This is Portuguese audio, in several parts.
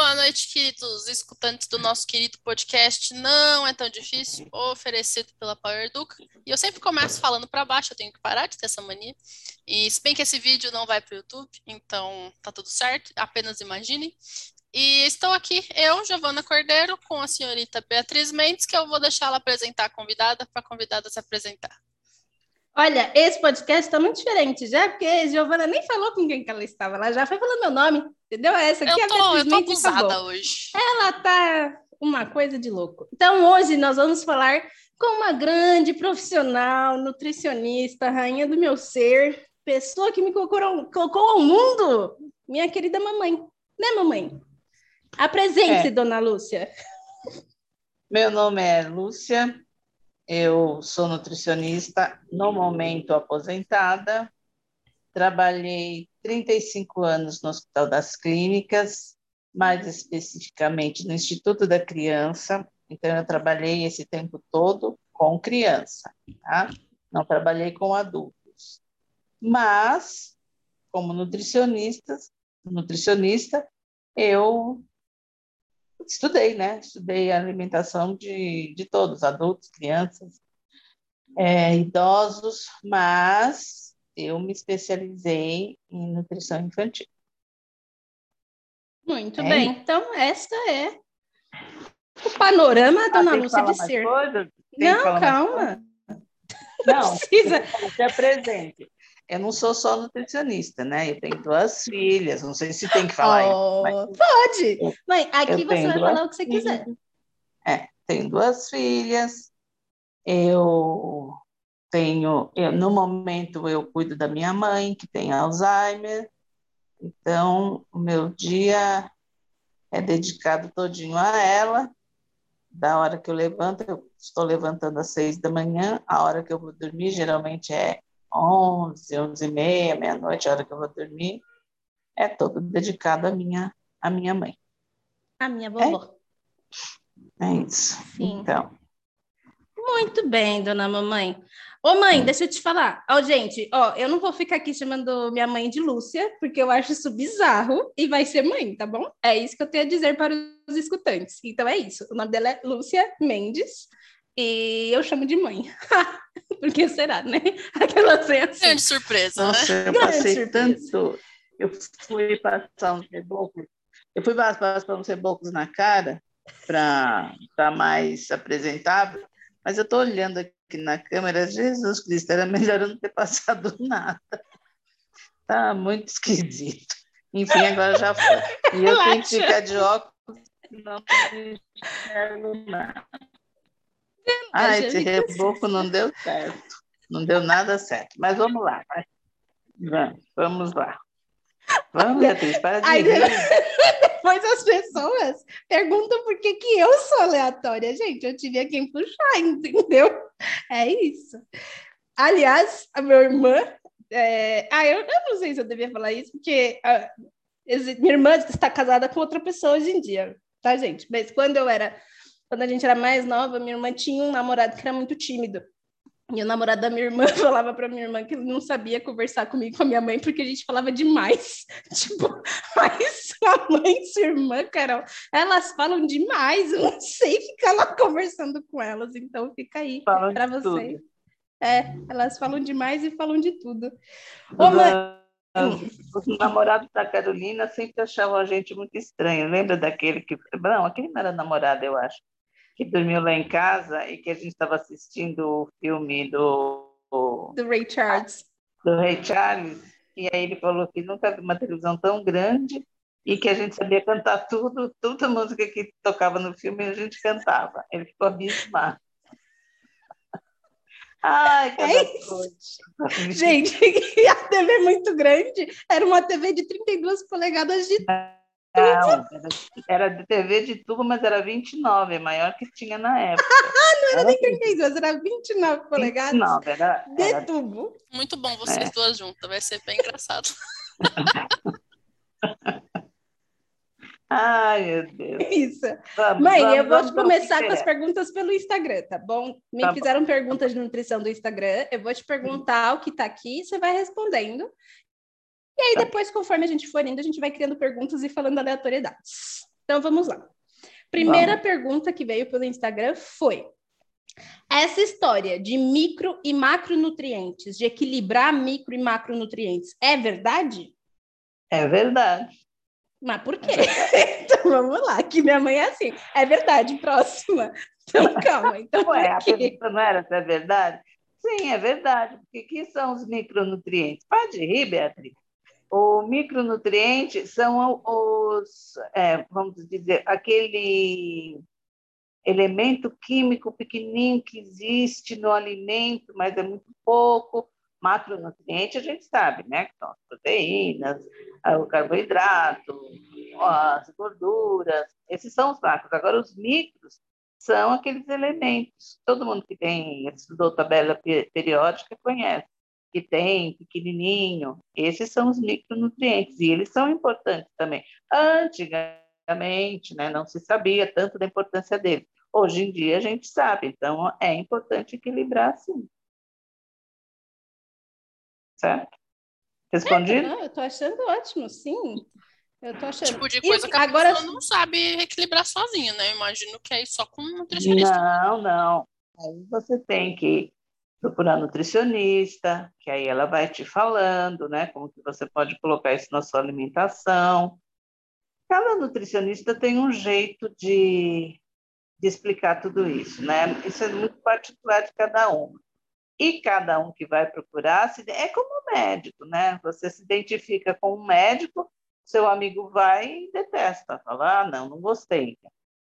Boa noite, queridos escutantes do nosso querido podcast. Não é tão difícil, oferecido pela Power Educa. E eu sempre começo falando para baixo, eu tenho que parar de ter essa mania. E se bem que esse vídeo não vai para o YouTube, então tá tudo certo, apenas imaginem. E estou aqui, eu, Giovana Cordeiro, com a senhorita Beatriz Mendes, que eu vou deixar ela apresentar a convidada para a convidada se apresentar. Olha, esse podcast está muito diferente já, porque a Giovana nem falou com quem que ela estava, ela já foi falando meu nome, entendeu? Essa aqui eu é tô, eu tô abusada hoje. Ela tá uma coisa de louco. Então, hoje nós vamos falar com uma grande profissional, nutricionista, rainha do meu ser, pessoa que me colocou, colocou ao mundo, minha querida mamãe. Né, mamãe? Apresente-se, é. dona Lúcia. Meu nome é Lúcia, eu sou nutricionista, no momento aposentada. Trabalhei 35 anos no Hospital das Clínicas, mais especificamente no Instituto da Criança. Então, eu trabalhei esse tempo todo com criança, tá? Não trabalhei com adultos. Mas, como nutricionista, nutricionista, eu estudei, né? Estudei a alimentação de, de todos, adultos, crianças, é, idosos, mas eu me especializei em nutrição infantil. Muito é. bem, então esta é o panorama da Dona Lúcia de ser. Não, calma. Não, precisa. Se apresente eu não sou só nutricionista, né? Eu tenho duas filhas, não sei se tem que falar oh, isso. Pode! Mãe, aqui você vai falar o que você filhas. quiser. É, tenho duas filhas, eu tenho, eu, no momento eu cuido da minha mãe, que tem Alzheimer, então o meu dia é dedicado todinho a ela, da hora que eu levanto, eu estou levantando às seis da manhã, a hora que eu vou dormir geralmente é 11, 11 e meia, meia-noite, a hora que eu vou dormir, é todo dedicado à minha, à minha mãe. A minha vovó. É, é isso. Sim. Então. Muito bem, dona mamãe. Ô, mãe, deixa eu te falar. Ó, gente, ó, eu não vou ficar aqui chamando minha mãe de Lúcia, porque eu acho isso bizarro e vai ser mãe, tá bom? É isso que eu tenho a dizer para os escutantes. Então é isso. O nome dela é Lúcia Mendes. E eu chamo de mãe. Porque será, né? Aquela cena assim. Grande surpresa, Nossa, né? eu passei surpresa. tanto. Eu fui passar uns rebocos. Eu fui passar uns rebocos na cara para estar mais apresentável, mas eu estou olhando aqui na câmera, Jesus Cristo, era melhor eu não ter passado nada. Tá muito esquisito. Enfim, agora já foi. E eu tenho que ficar de óculos, não enxergo nada. Ah, esse reboco não deu certo. Não deu nada certo. Mas vamos lá. Vamos, vamos lá. Vamos, Beatriz, para de Aí, Depois as pessoas perguntam por que, que eu sou aleatória. Gente, eu tive a quem puxar, entendeu? É isso. Aliás, a minha irmã... É... Ah, eu, eu, não sei se eu devia falar isso, porque a, minha irmã está casada com outra pessoa hoje em dia, tá, gente? Mas quando eu era quando a gente era mais nova, minha irmã tinha um namorado que era muito tímido. E o namorado da minha irmã falava para minha irmã que ele não sabia conversar comigo com a minha mãe porque a gente falava demais. Tipo, mas sua mãe e sua irmã, Carol, elas falam demais. Eu não sei ficar lá conversando com elas. Então fica aí para você. É, elas falam demais e falam de tudo. Ô, mãe... Os namorados da Carolina sempre achavam a gente muito estranho. Lembra daquele que. Não, aquele não era namorado, eu acho que dormiu lá em casa e que a gente estava assistindo o filme do... Do Ray Charles. Do Ray Charles. E aí ele falou que nunca viu uma televisão tão grande e que a gente sabia cantar tudo, toda a música que tocava no filme a gente cantava. Ele ficou abismado. Ai, cada é. Gente, a TV é muito grande. Era uma TV de 32 polegadas de não, era, de TV de tubo, mas era 29, maior que tinha na época. não era, nem 32, era 29 polegadas 29, era, de era... tubo. Muito bom vocês é. duas juntas, vai ser bem engraçado. Ai, meu Deus. Isso. Vamos, Mãe, vamos, eu vou vamos, começar com as perguntas pelo Instagram, tá bom? Me tá fizeram bom. perguntas de nutrição do Instagram. Eu vou te perguntar o que está aqui, você vai respondendo. E aí, tá. depois, conforme a gente for indo, a gente vai criando perguntas e falando aleatoriedades. Então vamos lá. Primeira vamos. pergunta que veio pelo Instagram foi: essa história de micro e macronutrientes, de equilibrar micro e macronutrientes, é verdade? É verdade. Mas por quê? então vamos lá, que minha mãe é assim. É verdade, próxima. Então calma. Então, Ué, a pergunta não era se é verdade? Sim, é verdade. Porque que são os micronutrientes? Pode rir, Beatriz. O micronutriente são os, é, vamos dizer, aquele elemento químico pequenininho que existe no alimento, mas é muito pouco. Macronutriente a gente sabe, né? São as proteínas, o carboidrato, as gorduras, esses são os macros. Agora, os micros são aqueles elementos. Todo mundo que tem estudou tabela periódica conhece que tem pequenininho. Esses são os micronutrientes e eles são importantes também. Antigamente, né, não se sabia tanto da importância deles. Hoje em dia a gente sabe, então é importante equilibrar sim. Certo? Respondido? É, não, eu estou achando ótimo, sim. Eu tô achando. Tipo de coisa e, que a agora... pessoa não sabe equilibrar sozinha, né? Eu imagino que é só com um nutricionista. Não, não. Aí você tem que procurar nutricionista, que aí ela vai te falando, né? Como que você pode colocar isso na sua alimentação. Cada nutricionista tem um jeito de, de explicar tudo isso, né? Isso é muito particular de cada um. E cada um que vai procurar é como médico, né? Você se identifica com um médico, seu amigo vai e detesta, fala, ah, não, não gostei.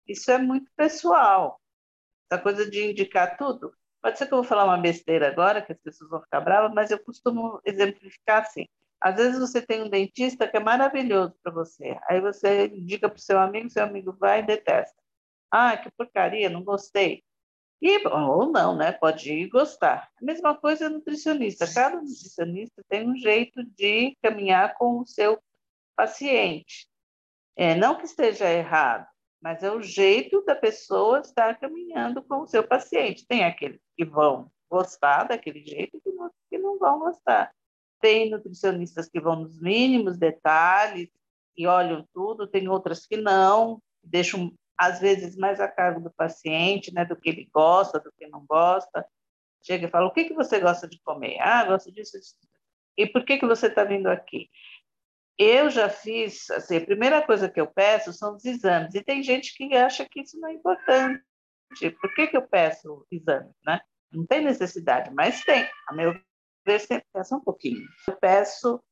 Isso é muito pessoal. Essa coisa de indicar tudo. Pode ser que eu vou falar uma besteira agora, que as pessoas vão ficar bravas, mas eu costumo exemplificar assim. Às vezes você tem um dentista que é maravilhoso para você. Aí você indica para o seu amigo, seu amigo vai e detesta. Ah, que porcaria, não gostei. E, ou não, né? Pode ir gostar. A mesma coisa é nutricionista. Cada nutricionista tem um jeito de caminhar com o seu paciente. É, não que esteja errado, mas é o jeito da pessoa estar caminhando com o seu paciente. Tem aqueles que vão gostar daquele jeito e que, que não vão gostar. Tem nutricionistas que vão nos mínimos detalhes e olham tudo, tem outras que não, deixam às vezes mais a cargo do paciente, né, do que ele gosta, do que não gosta. Chega e fala: "O que que você gosta de comer?" "Ah, gosto disso, disso." "E por que que você está vindo aqui?" Eu já fiz, assim, a primeira coisa que eu peço são os exames, e tem gente que acha que isso não é importante. Por que, que eu peço exames, né? Não tem necessidade, mas tem. A meu ver, sempre peça um pouquinho. Eu peço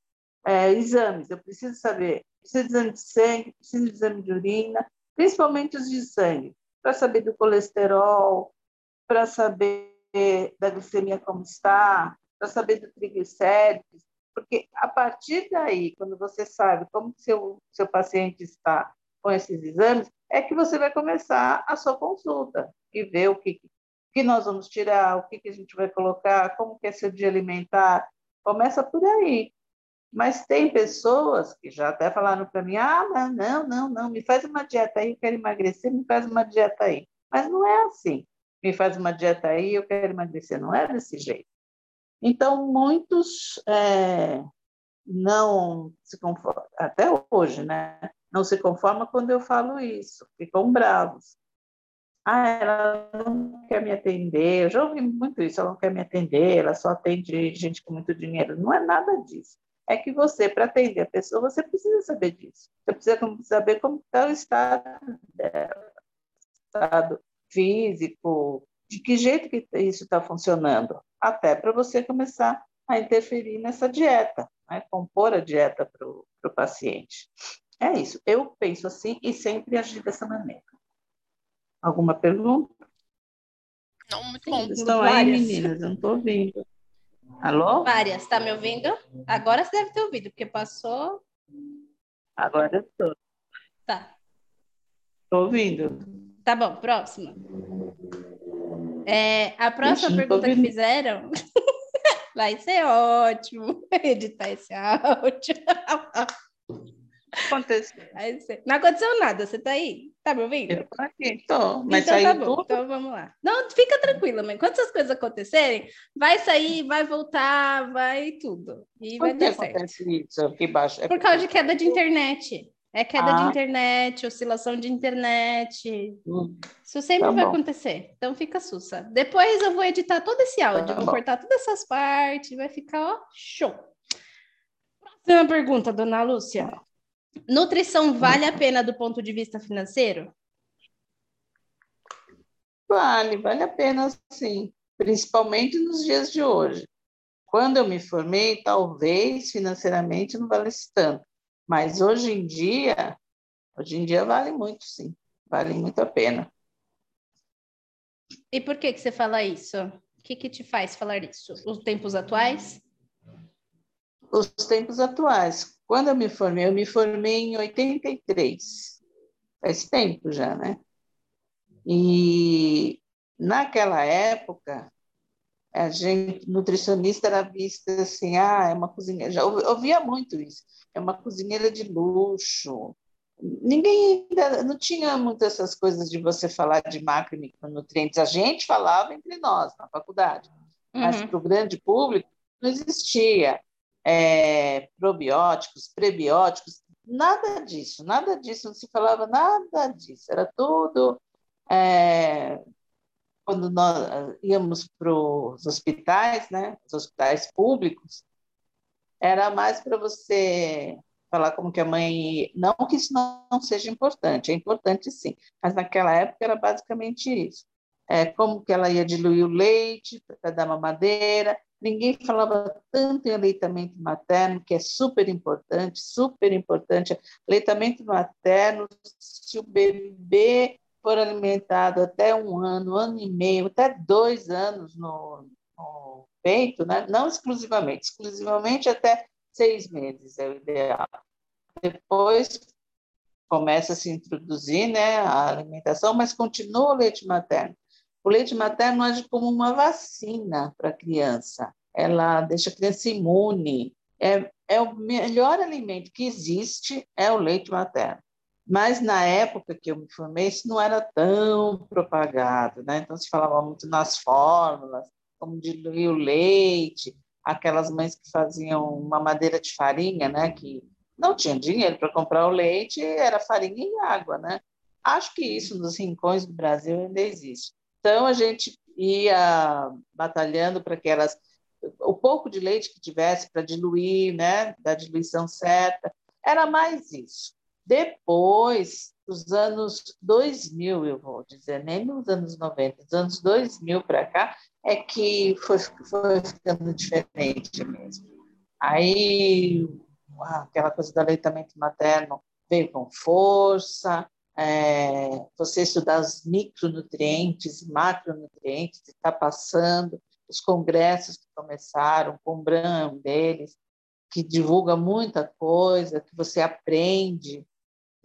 é, exames, eu preciso saber, preciso de exame de sangue, preciso de exame de urina, principalmente os de sangue, para saber do colesterol, para saber da glicemia como está, para saber do triglicérides, porque a partir daí, quando você sabe como seu seu paciente está com esses exames, é que você vai começar a sua consulta e ver o que que nós vamos tirar, o que, que a gente vai colocar, como que é seu dia alimentar. Começa por aí. Mas tem pessoas que já até falaram para mim, ah, não, não, não, me faz uma dieta aí, eu quero emagrecer, me faz uma dieta aí. Mas não é assim. Me faz uma dieta aí, eu quero emagrecer. Não é desse jeito. Então, muitos é, não se conformam, até hoje, né? Não se conformam quando eu falo isso, ficam bravos. Ah, ela não quer me atender. Eu já ouvi muito isso, ela não quer me atender, ela só atende gente com muito dinheiro. Não é nada disso. É que você, para atender a pessoa, você precisa saber disso. Você precisa saber como está o estado dela, estado físico, de que jeito que isso está funcionando até para você começar a interferir nessa dieta, né? compor a dieta para o paciente. É isso. Eu penso assim e sempre agi dessa maneira. Alguma pergunta? Não, muito bom. Estão aí, meninas? Eu não estou ouvindo. Alô? Várias. Está me ouvindo? Agora você deve ter ouvido, porque passou. Agora estou. Tá. Estou ouvindo. Tá bom, próxima. É, a próxima Ixi, pergunta que fizeram vai ser ótimo editar esse áudio. Aconteceu. Não aconteceu nada, você tá aí? Tá me ouvindo? Eu tô aqui, tô. Mas então tá bom, tudo? então vamos lá. Não, fica tranquila, mãe. Quando essas coisas acontecerem, vai sair, vai voltar, vai tudo. E Por vai que acontece certo. isso aqui embaixo? É Por causa de queda de internet. É queda ah. de internet, oscilação de internet. Hum. Isso sempre tá vai bom. acontecer. Então fica sussa. Depois eu vou editar todo esse áudio, tá vou bom. cortar todas essas partes, vai ficar ó, show. Próxima pergunta, dona Lúcia. Nutrição vale a pena do ponto de vista financeiro? Vale, vale a pena sim, principalmente nos dias de hoje. Quando eu me formei, talvez financeiramente não valesse tanto, mas hoje em dia, hoje em dia vale muito, sim. Vale muito a pena. E por que que você fala isso? O que que te faz falar isso? Os tempos atuais? Os tempos atuais. Quando eu me formei, eu me formei em 83. Faz tempo já, né? E naquela época, a gente, nutricionista era vista assim, ah, é uma cozinheira. Já ouvia muito isso. É uma cozinheira de luxo. Ninguém ainda não tinha muitas essas coisas de você falar de macro e micronutrientes. A gente falava entre nós na faculdade, uhum. mas para o grande público não existia é, probióticos, prebióticos, nada disso, nada disso, não se falava nada disso. Era tudo é, quando nós íamos para os hospitais, né, os hospitais públicos, era mais para você falar como que a mãe. Não que isso não seja importante, é importante sim, mas naquela época era basicamente isso. É, como que ela ia diluir o leite para dar mamadeira. Ninguém falava tanto em aleitamento materno, que é super importante, super importante. Aleitamento materno, se o bebê for alimentado até um ano, ano e meio, até dois anos no, no peito, né? não exclusivamente, exclusivamente até seis meses é o ideal. Depois começa a se introduzir né, a alimentação, mas continua o leite materno. O leite materno age como uma vacina para a criança. Ela deixa a criança imune. É, é o melhor alimento que existe é o leite materno. Mas na época que eu me formei, isso não era tão propagado, né? Então se falava muito nas fórmulas, como diluir o leite, aquelas mães que faziam uma madeira de farinha, né? Que não tinham dinheiro para comprar o leite, era farinha e água, né? Acho que isso nos rincões do Brasil ainda existe. Então a gente ia batalhando para que elas o pouco de leite que tivesse para diluir, né, da diluição certa, era mais isso. Depois, dos anos 2000, eu vou dizer, nem nos anos 90, dos anos 2000 para cá, é que foi, foi ficando diferente mesmo. Aí, aquela coisa do aleitamento materno veio com força, é, você estudar os micronutrientes macronutrientes, está passando, os congressos que começaram, com o Bram deles, que divulga muita coisa, que você aprende,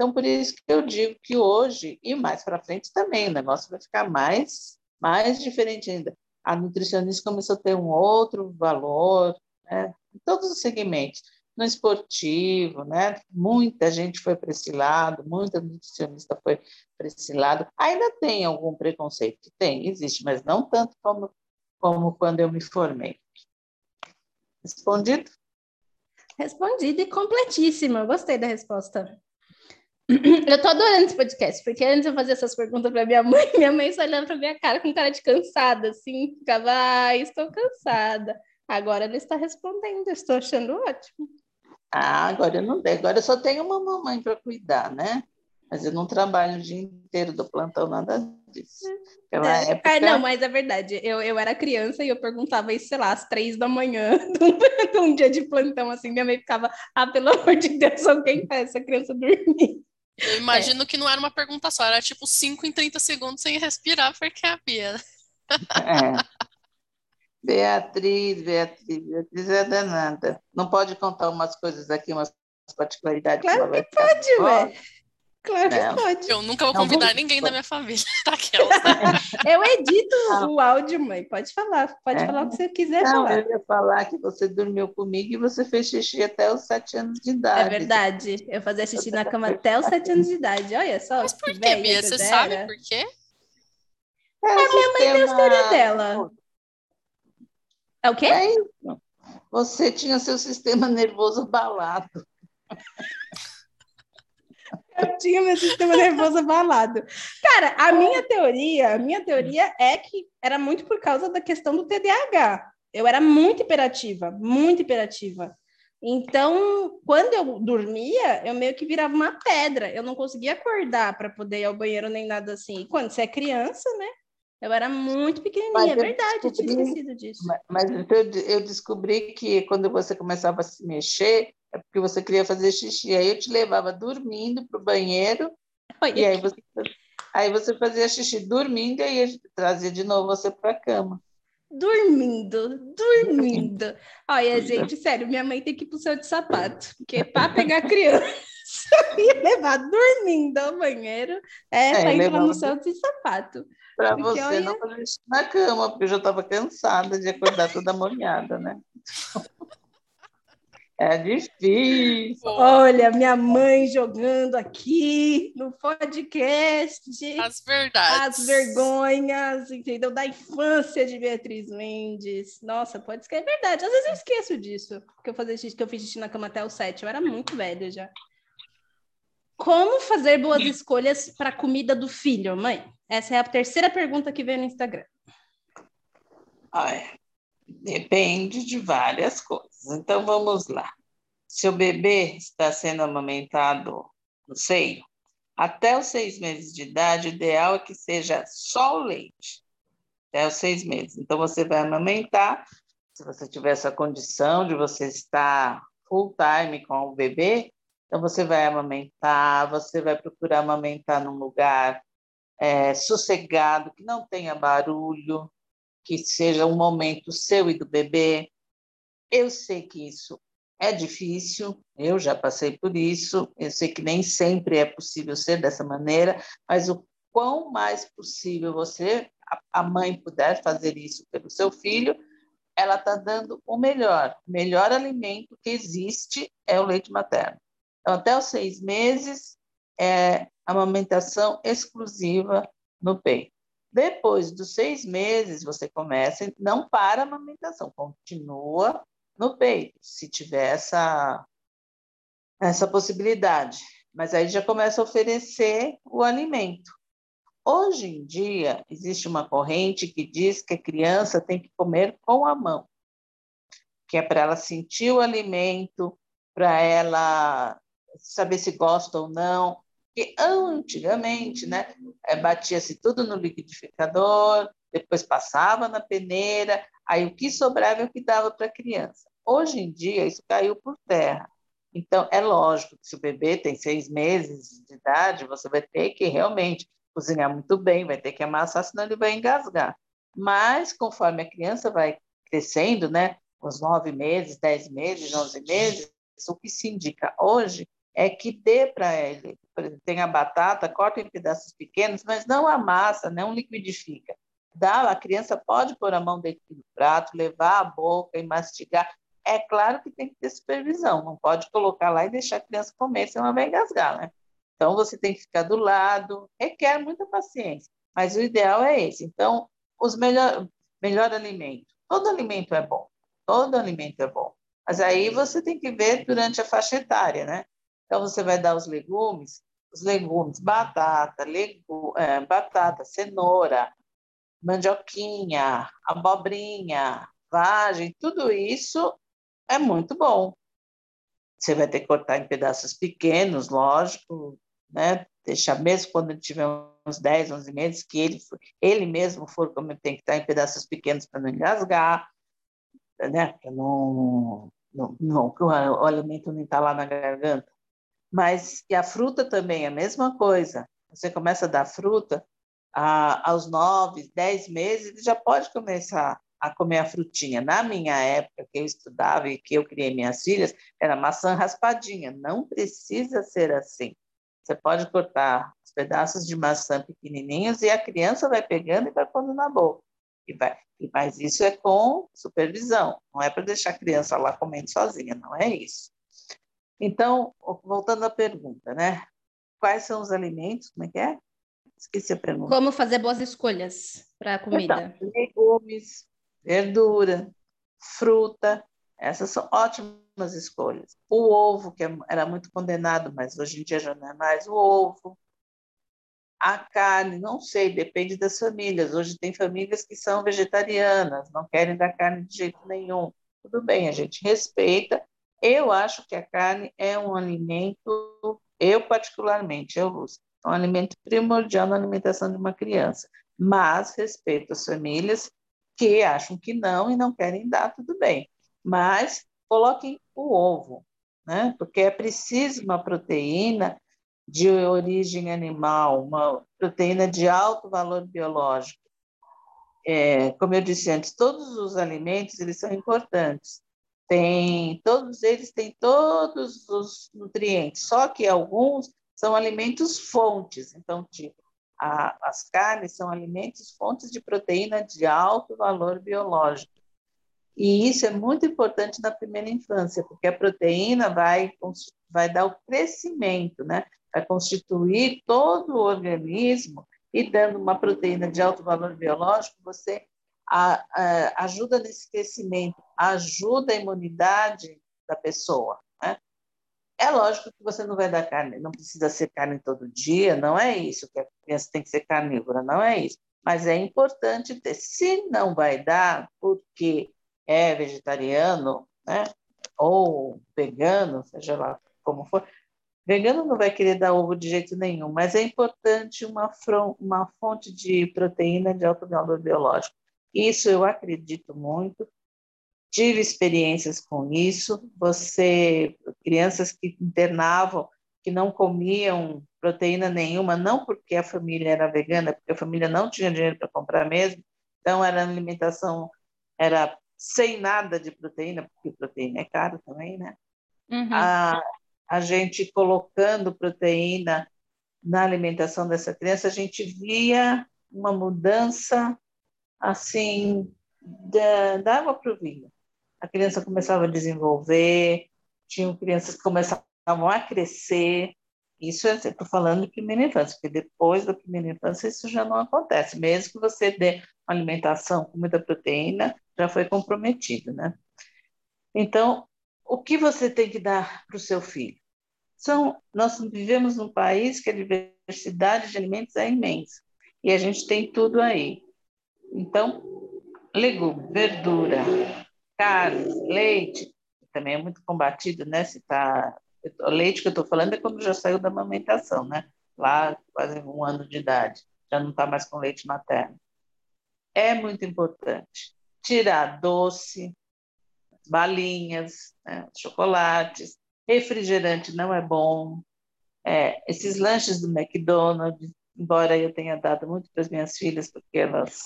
então, por isso que eu digo que hoje e mais para frente também o negócio vai ficar mais, mais diferente ainda. A nutricionista começou a ter um outro valor, né? em todos os segmentos. No esportivo, né? muita gente foi para esse lado, muita nutricionista foi para esse lado. Ainda tem algum preconceito? Tem, existe, mas não tanto como, como quando eu me formei. Respondido? Respondido e completíssima. Gostei da resposta. Eu tô adorando esse podcast, porque antes eu fazia essas perguntas para minha mãe, minha mãe só olhando para minha cara com cara de cansada, assim, ficava, ah, estou cansada. Agora ela está respondendo, estou achando ótimo. Ah, agora eu não agora eu só tenho uma mamãe para cuidar, né? Mas eu não trabalho o dia inteiro do plantão, nada disso. Aquela é, época... Ah, não, mas é verdade. Eu, eu era criança e eu perguntava isso, sei lá, às três da manhã, de um dia de plantão, assim, minha mãe ficava, ah, pelo amor de Deus, alguém faz essa criança dormir. Eu imagino é. que não era uma pergunta só, era tipo 5 em 30 segundos sem respirar, porque é a Bia. É. Beatriz, Beatriz, Beatriz é danada. Não pode contar umas coisas aqui, umas particularidades. Claro que, que pode, ué. Claro que pode. Eu nunca vou convidar não, ninguém da minha família. eu edito o áudio, mãe. Pode falar. Pode é. falar o que você quiser não, falar. Eu ia falar que você dormiu comigo e você fez xixi até os sete anos de idade. É verdade. Eu fazia xixi na cama até os sete anos de idade. Olha só. Mas por que, Bia? Você sabe por quê? É, a minha mãe tem a história dela. É o quê? É isso. Você tinha seu sistema nervoso abalado. Eu tinha meu sistema nervoso abalado. Cara, a minha teoria, a minha teoria é que era muito por causa da questão do TDAH. Eu era muito hiperativa, muito hiperativa. Então, quando eu dormia, eu meio que virava uma pedra. Eu não conseguia acordar para poder ir ao banheiro nem nada assim. E quando você é criança, né? Eu era muito pequenininha, é verdade, eu tinha esquecido disso. Mas, mas eu descobri que quando você começava a se mexer, é porque você queria fazer xixi. Aí eu te levava dormindo para o banheiro, Olha e aí você, aí você fazia xixi dormindo, e aí trazia de novo você para a cama. Dormindo, dormindo. Olha, gente, sério, minha mãe tem que ir pro céu de sapato, porque para pegar criança e levar dormindo ao banheiro é, é para entrar no céu de sapato. Para você olha... não fazer isso na cama, porque eu já estava cansada de acordar toda molhada, né? É difícil. Olha, minha mãe jogando aqui no podcast. As verdades. As vergonhas, entendeu? Da infância de Beatriz Mendes. Nossa, pode ser é verdade. Às vezes eu esqueço disso. Que eu, fazia xixi, que eu fiz xixi na cama até os sete. Eu era muito velha já. Como fazer boas escolhas para a comida do filho, mãe? Essa é a terceira pergunta que veio no Instagram. Ai, Depende de várias coisas. Então vamos lá. Se o bebê está sendo amamentado no seio, até os seis meses de idade, o ideal é que seja só o leite. Até os seis meses. Então você vai amamentar. Se você tiver essa condição de você estar full time com o bebê, então você vai amamentar, você vai procurar amamentar num lugar é, sossegado, que não tenha barulho, que seja um momento seu e do bebê. Eu sei que isso é difícil, eu já passei por isso, eu sei que nem sempre é possível ser dessa maneira, mas o quão mais possível você, a mãe, puder fazer isso pelo seu filho, ela está dando o melhor. O melhor alimento que existe é o leite materno. Então, até os seis meses, é amamentação exclusiva no peito. Depois dos seis meses, você começa, não para a amamentação, continua no peito, se tiver essa, essa possibilidade. Mas aí já começa a oferecer o alimento. Hoje em dia, existe uma corrente que diz que a criança tem que comer com a mão, que é para ela sentir o alimento, para ela saber se gosta ou não. Porque antigamente, né, eh, batia-se tudo no liquidificador, depois passava na peneira, aí o que sobrava é o que dava para a criança. Hoje em dia, isso caiu por terra. Então, é lógico que se o bebê tem seis meses de idade, você vai ter que realmente cozinhar muito bem, vai ter que amassar, senão ele vai engasgar. Mas, conforme a criança vai crescendo, né, uns nove meses, dez meses, onze meses, o que se indica hoje é que dê para ele. Tem a batata, corta em pedaços pequenos, mas não amassa, não liquidifica. Dá, a criança pode pôr a mão dentro do prato, levar a boca e mastigar. É claro que tem que ter supervisão, não pode colocar lá e deixar a criança comer, senão ela vai engasgar, né? Então, você tem que ficar do lado, requer muita paciência, mas o ideal é esse. Então, os melhor, melhor alimento. Todo alimento é bom, todo alimento é bom. Mas aí você tem que ver durante a faixa etária, né? Então, você vai dar os legumes, os legumes, batata, legu, é, batata, cenoura, mandioquinha, abobrinha, vagem, tudo isso é muito bom. Você vai ter que cortar em pedaços pequenos, lógico, né? Deixar mesmo quando tiver uns 10, 11 meses, que ele, ele mesmo for como tem que estar em pedaços pequenos para não engasgar, né? Para não, não, não, o alimento não está lá na garganta. Mas e a fruta também é a mesma coisa. Você começa a dar fruta a, aos nove, dez meses, já pode começar a comer a frutinha. Na minha época, que eu estudava e que eu criei minhas filhas, era maçã raspadinha. Não precisa ser assim. Você pode cortar os pedaços de maçã pequenininhos e a criança vai pegando e vai pondo na boca. E vai. Mas isso é com supervisão. Não é para deixar a criança lá comendo sozinha, não é isso. Então, voltando à pergunta, né? Quais são os alimentos? Como é que é? Esqueci a pergunta. Como fazer boas escolhas para a comida? Então, legumes, verdura, fruta, essas são ótimas ótimas escolhas. O ovo, que é, era muito condenado, mas hoje em dia já não é mais o ovo. A carne, não sei, depende das famílias. Hoje tem famílias que são vegetarianas, não querem dar carne de jeito nenhum. Tudo bem, a gente respeita. Eu acho que a carne é um alimento, eu particularmente, eu, Lúcia, é um alimento primordial na alimentação de uma criança. Mas respeito as famílias que acham que não e não querem dar, tudo bem. Mas coloquem o ovo, né? Porque é preciso uma proteína de origem animal, uma proteína de alto valor biológico. É, como eu disse antes, todos os alimentos eles são importantes. Tem, todos eles têm todos os nutrientes, só que alguns são alimentos fontes. Então, tipo, a, as carnes são alimentos fontes de proteína de alto valor biológico. E isso é muito importante na primeira infância, porque a proteína vai, vai dar o crescimento, né? vai constituir todo o organismo e dando uma proteína de alto valor biológico, você a, a, ajuda nesse crescimento, ajuda a imunidade da pessoa. Né? É lógico que você não vai dar carne, não precisa ser carne todo dia, não é isso, que a criança tem que ser carnívora, não é isso. Mas é importante ter. Se não vai dar, porque é vegetariano, né? ou vegano, seja lá como for, vegano não vai querer dar ovo de jeito nenhum, mas é importante uma, uma fonte de proteína de alto valor biológico. Isso eu acredito muito, tive experiências com isso. Você, crianças que internavam, que não comiam proteína nenhuma, não porque a família era vegana, porque a família não tinha dinheiro para comprar mesmo, então era alimentação era sem nada de proteína, porque proteína é caro também, né? Uhum. A, a gente colocando proteína na alimentação dessa criança, a gente via uma mudança assim da, da água para o vinho a criança começava a desenvolver, tinham crianças que começavam a crescer. Isso eu estou falando de primeira infância, porque depois da primeira infância isso já não acontece. Mesmo que você dê uma alimentação com muita proteína, já foi comprometido, né? Então, o que você tem que dar para o seu filho? São, nós vivemos num país que a diversidade de alimentos é imensa e a gente tem tudo aí. Então, legume, verdura, carne, leite, também é muito combatido, né? Se tá, o leite que eu estou falando é quando já saiu da amamentação, né? Lá, quase um ano de idade, já não está mais com leite materno. É muito importante tirar doce, balinhas, né? chocolates, refrigerante não é bom. É, esses lanches do McDonald's, embora eu tenha dado muito para as minhas filhas, porque elas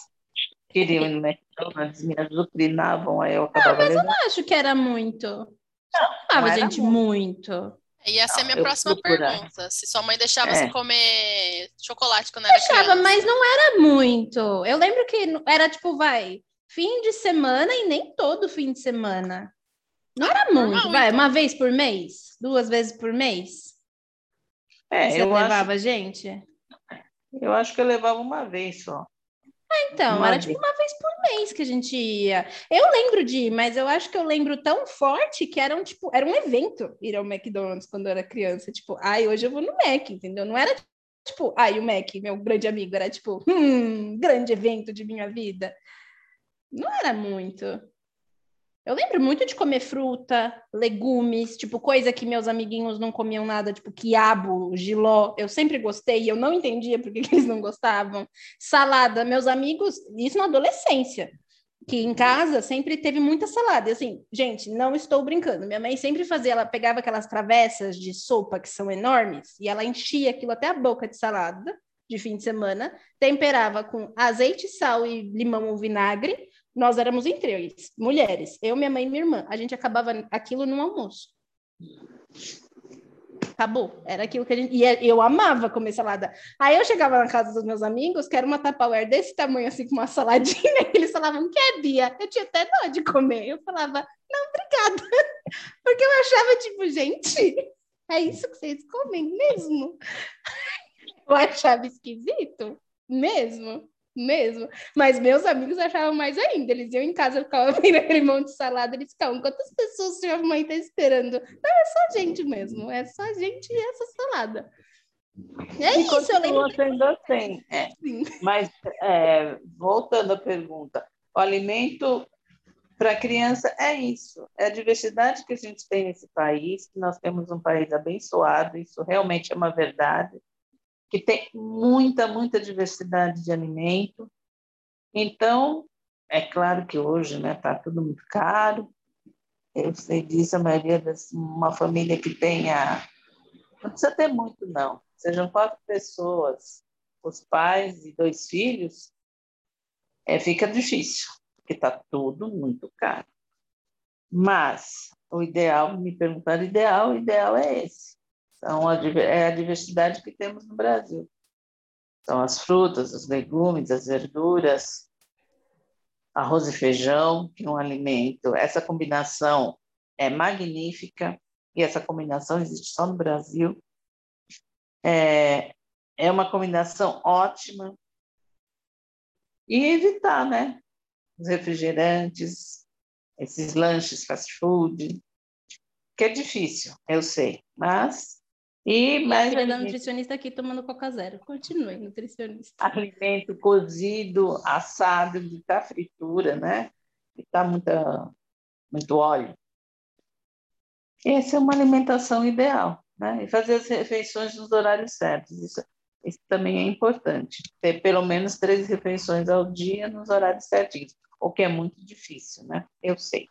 queriam ir no McDonald's, me azucrinavam, aí eu acabava Não, mas levando. eu não acho que era muito. Não, não gente muito. muito. Ia ser a minha próxima pergunta. Se sua mãe deixava é. você comer chocolate quando era deixava, criança. mas não era muito. Eu lembro que era tipo, vai, fim de semana e nem todo fim de semana. Não era muito, vai, então. uma vez por mês? Duas vezes por mês? É, você eu levava acho... gente? Eu acho que eu levava uma vez só. Ah, então, uma era tipo uma vez por mês que a gente ia. Eu lembro de ir, mas eu acho que eu lembro tão forte que era um, tipo, era um evento ir ao McDonald's quando eu era criança. Tipo, ai, hoje eu vou no Mac, entendeu? Não era tipo, ai, o Mac, meu grande amigo, era tipo, hum, grande evento de minha vida. Não era muito. Eu lembro muito de comer fruta, legumes, tipo coisa que meus amiguinhos não comiam nada, tipo quiabo, giló. Eu sempre gostei eu não entendia por que, que eles não gostavam. Salada, meus amigos, isso na adolescência, que em casa sempre teve muita salada. E assim, gente, não estou brincando. Minha mãe sempre fazia, ela pegava aquelas travessas de sopa que são enormes e ela enchia aquilo até a boca de salada de fim de semana, temperava com azeite, sal e limão ou vinagre nós éramos em três, mulheres, eu, minha mãe e minha irmã. A gente acabava aquilo no almoço. Acabou. Era aquilo que a gente. E é, eu amava comer salada. Aí eu chegava na casa dos meus amigos, que era uma Tupperware desse tamanho, assim, com uma saladinha, eles falavam, quer, Bia? Eu tinha até dó de comer. Eu falava, não, obrigada. Porque eu achava, tipo, gente, é isso que vocês comem mesmo? Eu achava esquisito mesmo. Mesmo. Mas meus amigos achavam mais ainda. Eles iam em casa, ficavam vendo aquele monte de salada, eles ficavam, quantas pessoas sua mãe está esperando? Não, é só gente mesmo, é só gente e essa salada. É e isso, eu lembro. sendo assim. É. Mas, é, voltando à pergunta, o alimento para a criança é isso, é a diversidade que a gente tem nesse país, que nós temos um país abençoado, isso realmente é uma verdade, que tem muita, muita diversidade de alimento. Então, é claro que hoje está né, tá tudo muito caro, eu sei disso, a maioria das uma família que tenha, não precisa ter muito não, sejam quatro pessoas, os pais e dois filhos, é, fica difícil, porque está tudo muito caro. Mas o ideal, me perguntar ideal, o ideal é esse. Então, é a diversidade que temos no Brasil. São as frutas, os legumes, as verduras, arroz e feijão, que é um alimento. Essa combinação é magnífica e essa combinação existe só no Brasil. É, é uma combinação ótima. E evitar, né? Os refrigerantes, esses lanches fast food, que é difícil, eu sei, mas e mais filha da nutricionista aqui tomando Coca Zero. Continue, nutricionista. Alimento cozido, assado, de tá fritura, né? E tá muita, muito óleo. Essa é uma alimentação ideal, né? E fazer as refeições nos horários certos. Isso, isso também é importante. Ter pelo menos três refeições ao dia nos horários certinhos, o que é muito difícil, né? Eu sei.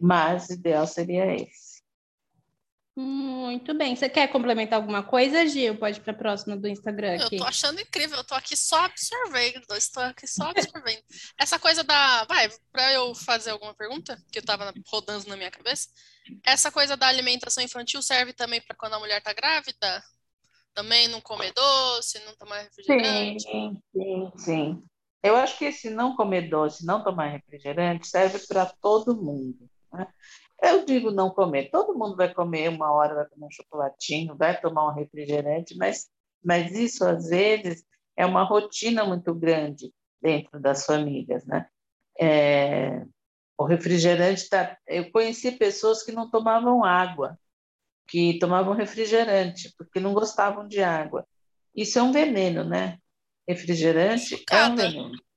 Mas o ideal seria esse. Muito bem. Você quer complementar alguma coisa, Gil? Pode ir para a próxima do Instagram. Aqui. Eu tô achando incrível, eu tô aqui só absorvendo, estou aqui só absorvendo. Essa coisa da. Vai, para eu fazer alguma pergunta, que eu estava rodando na minha cabeça. Essa coisa da alimentação infantil serve também para quando a mulher está grávida? Também não comer doce, não tomar refrigerante? Sim, sim, sim. Eu acho que esse não comer doce, não tomar refrigerante, serve para todo mundo. Né? Eu digo não comer. Todo mundo vai comer uma hora, vai comer um chocolatinho, vai tomar um refrigerante, mas, mas isso, às vezes, é uma rotina muito grande dentro das famílias, né? É, o refrigerante tá. Eu conheci pessoas que não tomavam água, que tomavam refrigerante porque não gostavam de água. Isso é um veneno, né? Refrigerante Chocada. é um veneno.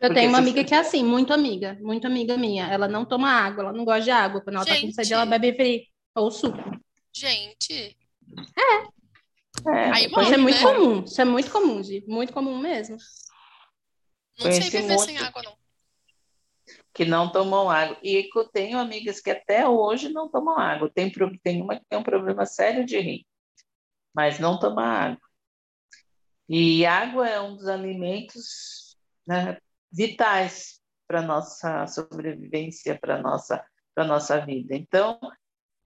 Eu tenho uma amiga que é assim, muito amiga, muito amiga minha. Ela não toma água, ela não gosta de água. Quando ela Gente. tá com sede, ela bebe frio ou suco. Gente. É. é Aí morre, isso é muito né? comum. Isso é muito comum, Gi. Muito comum mesmo. Não sei viver sem água, não. Que não tomam água. E eu tenho amigas que até hoje não tomam água. Tem, tem uma que tem um problema sério de rim, mas não toma água. E água é um dos alimentos né, vitais para nossa sobrevivência, para nossa, para nossa vida. Então,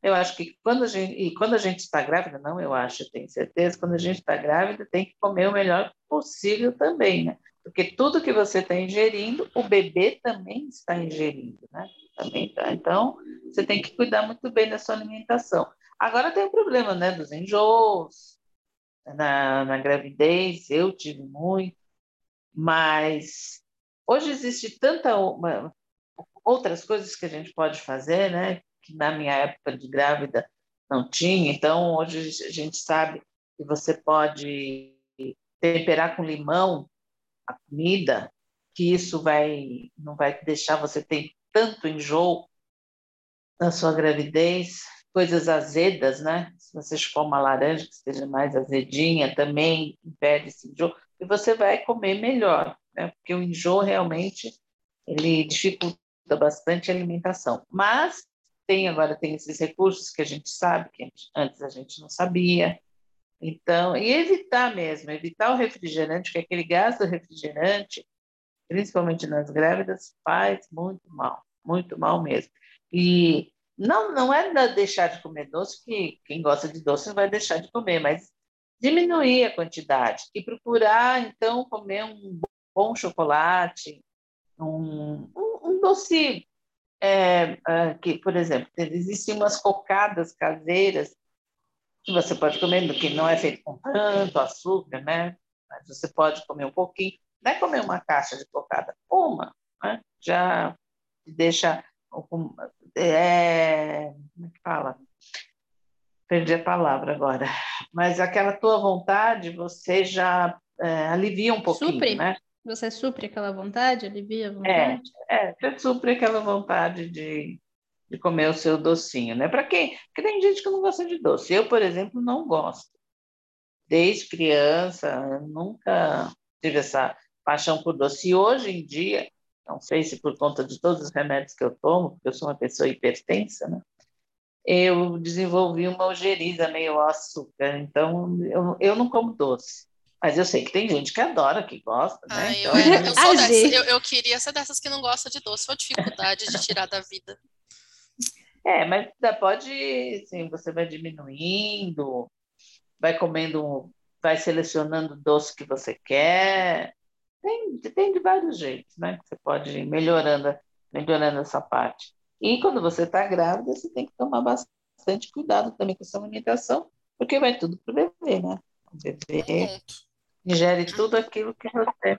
eu acho que quando a gente, e quando a gente está grávida, não, eu acho, tenho certeza, quando a gente está grávida, tem que comer o melhor possível também, né? Porque tudo que você está ingerindo, o bebê também está ingerindo, né? Também tá. Então, você tem que cuidar muito bem da sua alimentação. Agora tem o problema, né, dos enjoos, na, na gravidez, eu tive muito, mas hoje existe tanta uma, outras coisas que a gente pode fazer, né? Que na minha época de grávida não tinha. Então hoje a gente sabe que você pode temperar com limão a comida, que isso vai não vai deixar você ter tanto enjoo na sua gravidez. Coisas azedas, né? Se você chupar uma laranja que esteja mais azedinha, também impede esse enjoo e você vai comer melhor, né? porque o enjoo realmente ele dificulta bastante a alimentação. Mas tem agora tem esses recursos que a gente sabe que antes a gente não sabia. Então, e evitar mesmo, evitar o refrigerante, que aquele gás do refrigerante, principalmente nas grávidas, faz muito mal, muito mal mesmo. E não, não é deixar de comer doce, que quem gosta de doce vai deixar de comer, mas diminuir a quantidade e procurar, então, comer um bom chocolate, um, um, um doce, é, é, que, por exemplo, existem umas cocadas caseiras que você pode comer, que não é feito com tanto açúcar, né? Mas você pode comer um pouquinho, Não é comer uma caixa de cocada, uma, né? já deixa. É, como é que fala? Perdi a palavra agora. Mas aquela tua vontade, você já é, alivia um pouquinho, supre. né? Você supre aquela vontade, alivia a vontade? É, é você supre aquela vontade de, de comer o seu docinho, né? Para quem? Porque tem gente que não gosta de doce. Eu, por exemplo, não gosto. Desde criança, nunca tive essa paixão por doce. E hoje em dia, não sei se por conta de todos os remédios que eu tomo, porque eu sou uma pessoa hipertensa, né? Eu desenvolvi uma ojeriza meio açúcar, então eu, eu não como doce. Mas eu sei que tem gente que adora, que gosta, né? Ah, então, eu, eu, sou dessas, eu, eu, queria ser dessas que não gosta de doce, foi dificuldade de tirar da vida. É, mas pode, sim, você vai diminuindo, vai comendo, vai selecionando o doce que você quer. Tem, tem de vários jeitos, né? Que você pode ir melhorando, melhorando essa parte. E quando você está grávida, você tem que tomar bastante cuidado também com a sua alimentação, porque vai tudo para o bebê, né? O bebê ingere tudo aquilo que você,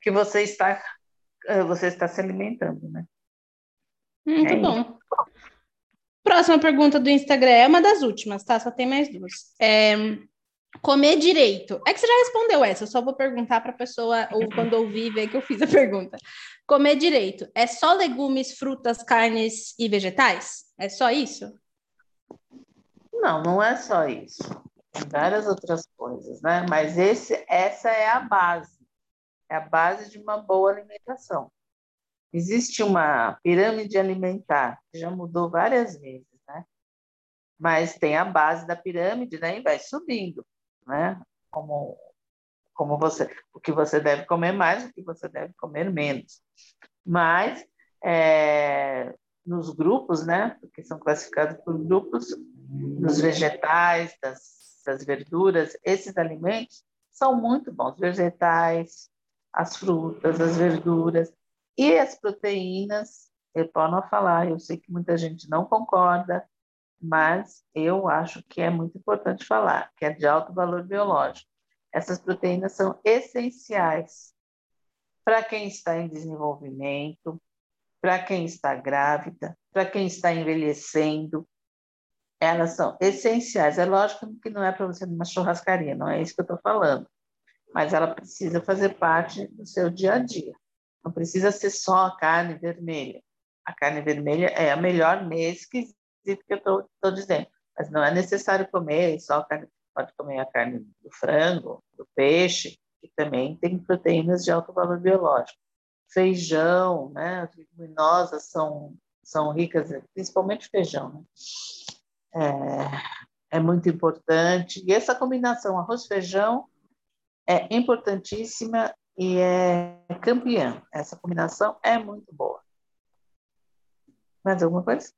que você está eh, você está se alimentando, né? Muito é bom. Isso. Próxima pergunta do Instagram é uma das últimas, tá? Só tem mais duas. É, Comer direito. É que você já respondeu essa, eu só vou perguntar para a pessoa, ou quando ouvir, ver que eu fiz a pergunta. Comer direito é só legumes, frutas, carnes e vegetais? É só isso? Não, não é só isso. Tem várias outras coisas, né? Mas esse, essa é a base. É a base de uma boa alimentação. Existe uma pirâmide alimentar, que já mudou várias vezes, né? Mas tem a base da pirâmide, né? E vai subindo né? Como, como você, o que você deve comer mais, o que você deve comer menos. Mas é, nos grupos, né? Porque são classificados por grupos, dos vegetais, das, das verduras, esses alimentos são muito bons. Vegetais, as frutas, as verduras e as proteínas. Eu posso falar, eu sei que muita gente não concorda, mas eu acho que é muito importante falar, que é de alto valor biológico. Essas proteínas são essenciais para quem está em desenvolvimento, para quem está grávida, para quem está envelhecendo. Elas são essenciais. É lógico que não é para você numa churrascaria, não é isso que eu estou falando. Mas ela precisa fazer parte do seu dia a dia. Não precisa ser só a carne vermelha. A carne vermelha é a melhor mês que que eu estou dizendo. Mas não é necessário comer só carne, pode comer a carne do frango, do peixe, que também tem proteínas de alto valor biológico. Feijão, né? As leguminosas são, são ricas, principalmente feijão, né? É, é muito importante. E essa combinação arroz-feijão é importantíssima e é campeã. Essa combinação é muito boa. Mais alguma coisa?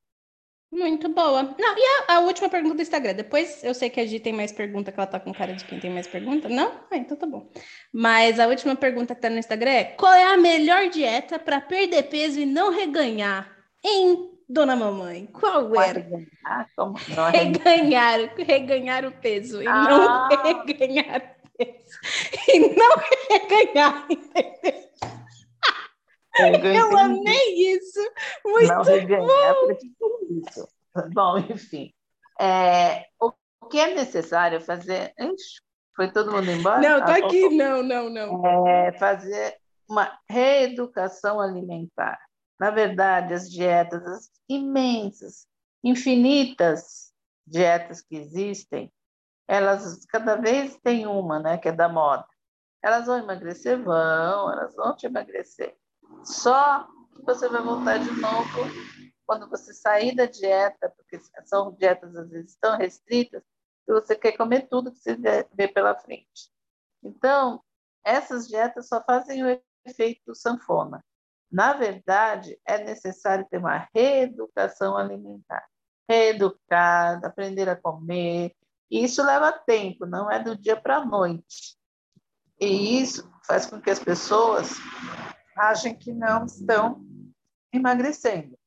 Muito boa. Não, e a, a, última pergunta do Instagram. Depois eu sei que a Gi tem mais pergunta, que ela tá com cara de quem tem mais pergunta. Não? Ah, então tá bom. Mas a última pergunta que tá no Instagram é: qual é a melhor dieta para perder peso e não reganhar? Em Dona Mamãe, qual é? Reganhar, como? Não reganhar, reganhar o peso e ah. não reganhar o peso. E não reganhar. Eu, eu amei isso. Muito não bom. Isso. Bom, enfim. É, o, que é necessário fazer. Ixi, foi todo mundo embora? Não, tá ah, aqui. Não, não, não. É fazer uma reeducação alimentar. Na verdade, as dietas as imensas, infinitas dietas que existem, elas cada vez tem uma, né, que é da moda. Elas vão emagrecer, vão, elas vão te emagrecer. Só que você vai voltar de novo quando você sair da dieta, porque são dietas às vezes tão restritas, que você quer comer tudo que você vê pela frente. Então, essas dietas só fazem o efeito sanfona. Na verdade, é necessário ter uma reeducação alimentar. Reeducar, aprender a comer. E isso leva tempo, não é do dia para a noite. E isso faz com que as pessoas achem que não estão emagrecendo.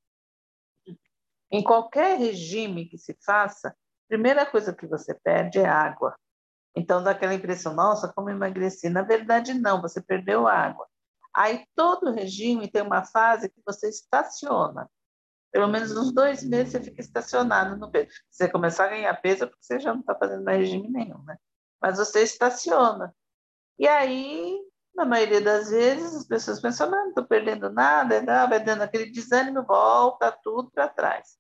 Em qualquer regime que se faça, a primeira coisa que você perde é água. Então dá aquela impressão, nossa, como emagreci. Na verdade, não, você perdeu água. Aí todo regime tem uma fase que você estaciona. Pelo menos uns dois meses você fica estacionado no peso. Você começar a ganhar peso, porque você já não está fazendo mais regime nenhum, né? Mas você estaciona. E aí, na maioria das vezes, as pessoas pensam, não, estou perdendo nada, não, vai dando aquele desânimo, volta tudo para trás.